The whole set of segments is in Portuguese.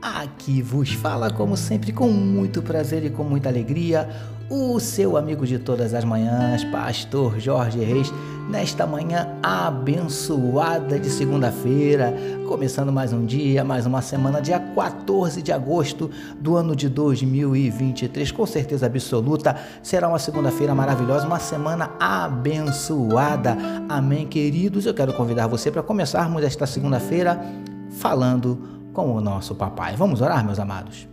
Aqui vos fala, como sempre, com muito prazer e com muita alegria, o seu amigo de todas as manhãs, Pastor Jorge Reis, nesta manhã abençoada de segunda-feira, começando mais um dia, mais uma semana, dia 14 de agosto do ano de 2023. Com certeza absoluta, será uma segunda-feira maravilhosa, uma semana abençoada. Amém, queridos? Eu quero convidar você para começarmos esta segunda-feira falando com o nosso papai. Vamos orar, meus amados?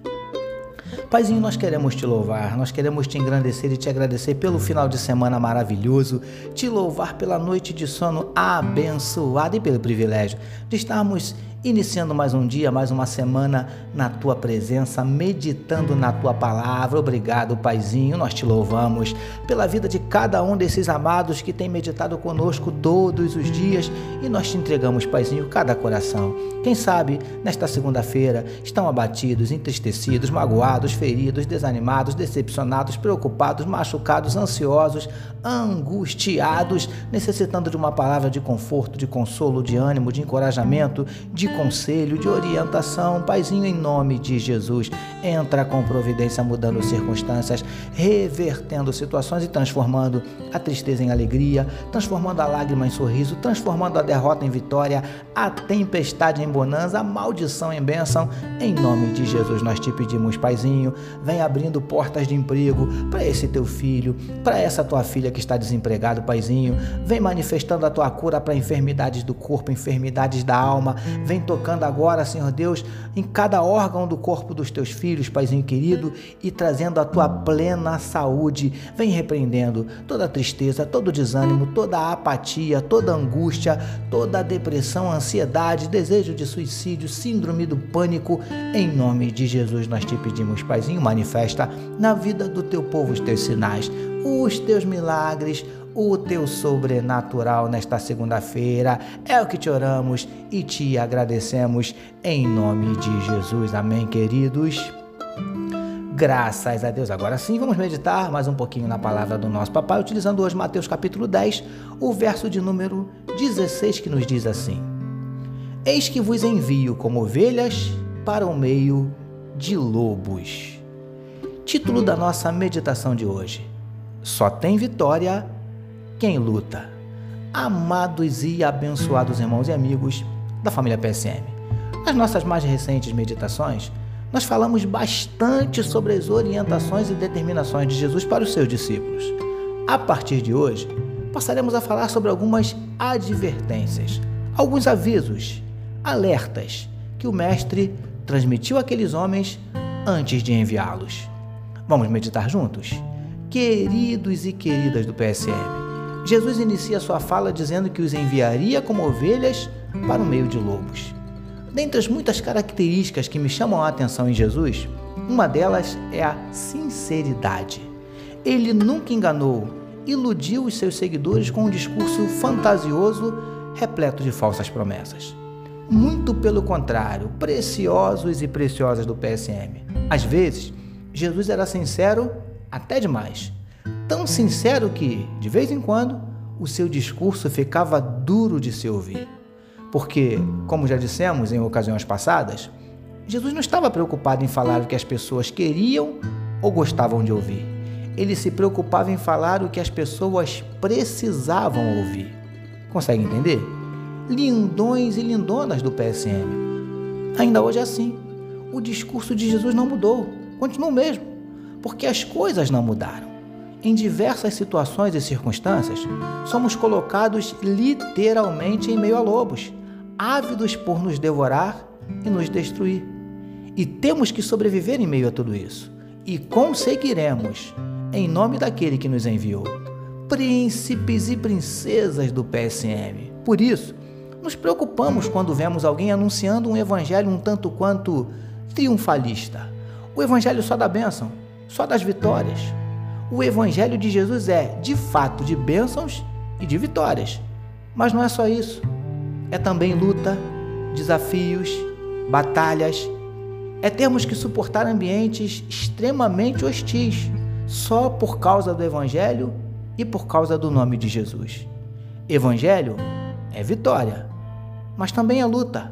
Paizinho, nós queremos te louvar, nós queremos te engrandecer e te agradecer pelo final de semana maravilhoso, te louvar pela noite de sono abençoada e pelo privilégio de estarmos iniciando mais um dia, mais uma semana na tua presença, meditando na tua palavra. Obrigado, Paizinho. Nós te louvamos pela vida de cada um desses amados que tem meditado conosco todos os dias e nós te entregamos, Paizinho, cada coração. Quem sabe nesta segunda-feira estão abatidos, entristecidos, magoados, feridos, desanimados, decepcionados, preocupados, machucados, ansiosos, angustiados, necessitando de uma palavra de conforto, de consolo, de ânimo, de encorajamento, de conselho, de orientação. Paizinho, em nome de Jesus, entra com providência, mudando circunstâncias, revertendo situações e transformando a tristeza em alegria, transformando a lágrima em sorriso, transformando a derrota em vitória, a tempestade em bonança, a maldição em bênção. Em nome de Jesus, nós te pedimos, Paizinho, vem abrindo portas de emprego para esse teu filho, para essa tua filha que está desempregado, Paizinho. Vem manifestando a tua cura para enfermidades do corpo, enfermidades da alma. Vem tocando agora, Senhor Deus, em cada órgão do corpo dos teus filhos, Paizinho querido, e trazendo a tua plena saúde. Vem repreendendo toda tristeza, todo desânimo, toda apatia, toda angústia, toda depressão, ansiedade, desejo de suicídio, síndrome do pânico. Em nome de Jesus nós te pedimos, Paizinho, manifesta na vida do teu povo os teus sinais, os teus milagres, o teu sobrenatural nesta segunda-feira. É o que te oramos e te agradecemos em nome de Jesus. Amém, queridos. Graças a Deus. Agora sim, vamos meditar mais um pouquinho na palavra do nosso papai, utilizando hoje Mateus capítulo 10, o verso de número 16, que nos diz assim: Eis que vos envio como ovelhas para o meio de lobos. Título da nossa meditação de hoje: Só tem vitória quem luta. Amados e abençoados irmãos e amigos da família PSM. Nas nossas mais recentes meditações, nós falamos bastante sobre as orientações e determinações de Jesus para os seus discípulos. A partir de hoje, passaremos a falar sobre algumas advertências, alguns avisos, alertas que o Mestre transmitiu àqueles homens antes de enviá-los. Vamos meditar juntos? Queridos e queridas do PSM, Jesus inicia sua fala dizendo que os enviaria como ovelhas para o meio de lobos. Dentre as muitas características que me chamam a atenção em Jesus, uma delas é a sinceridade. Ele nunca enganou, iludiu os seus seguidores com um discurso fantasioso repleto de falsas promessas. Muito pelo contrário, preciosos e preciosas do PSM. Às vezes, Jesus era sincero até demais tão sincero que, de vez em quando, o seu discurso ficava duro de se ouvir. Porque, como já dissemos em ocasiões passadas, Jesus não estava preocupado em falar o que as pessoas queriam ou gostavam de ouvir. Ele se preocupava em falar o que as pessoas precisavam ouvir. Consegue entender? Lindões e lindonas do PSM. Ainda hoje é assim. O discurso de Jesus não mudou, continua o mesmo, porque as coisas não mudaram. Em diversas situações e circunstâncias, somos colocados literalmente em meio a lobos, ávidos por nos devorar e nos destruir. E temos que sobreviver em meio a tudo isso. E conseguiremos, em nome daquele que nos enviou. Príncipes e princesas do PSM. Por isso, nos preocupamos quando vemos alguém anunciando um evangelho um tanto quanto triunfalista. O evangelho só da bênção, só das vitórias O Evangelho de Jesus é, de fato, de bênçãos e de vitórias. Mas não é só isso. É também luta, desafios, batalhas. É termos que suportar ambientes extremamente hostis só por causa do Evangelho e por causa do nome de Jesus. Evangelho é vitória, mas também é luta.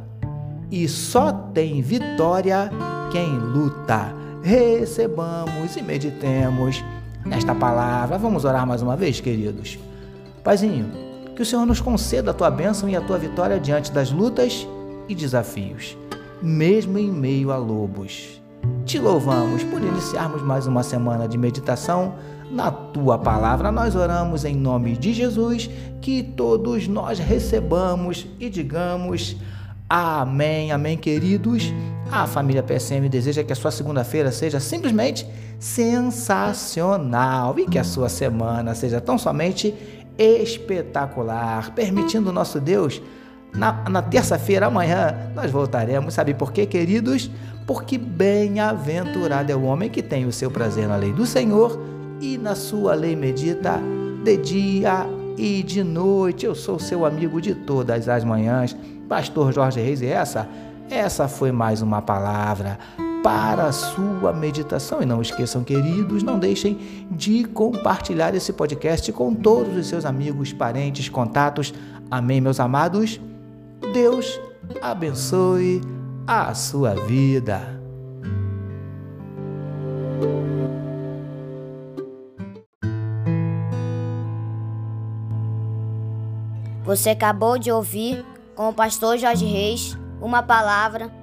E só tem vitória quem luta. Recebamos e meditemos nesta palavra. Vamos orar mais uma vez, queridos. Paizinho, que o Senhor nos conceda a tua bênção e a tua vitória diante das lutas e desafios, mesmo em meio a lobos. Te louvamos por iniciarmos mais uma semana de meditação na tua palavra. Nós oramos em nome de Jesus, que todos nós recebamos e digamos amém, amém, queridos. A família PSM deseja que a sua segunda-feira seja simplesmente sensacional e que a sua semana seja tão somente espetacular, permitindo nosso Deus. Na, na terça-feira, amanhã, nós voltaremos. Sabe por quê, queridos? Porque bem-aventurado é o homem que tem o seu prazer na lei do Senhor e na sua lei medita de dia e de noite. Eu sou seu amigo de todas as manhãs, Pastor Jorge Reis, e essa, essa foi mais uma palavra para a sua meditação. E não esqueçam, queridos, não deixem de compartilhar esse podcast com todos os seus amigos, parentes, contatos. Amém, meus amados? Deus abençoe a sua vida. Você acabou de ouvir com o pastor Jorge Reis uma palavra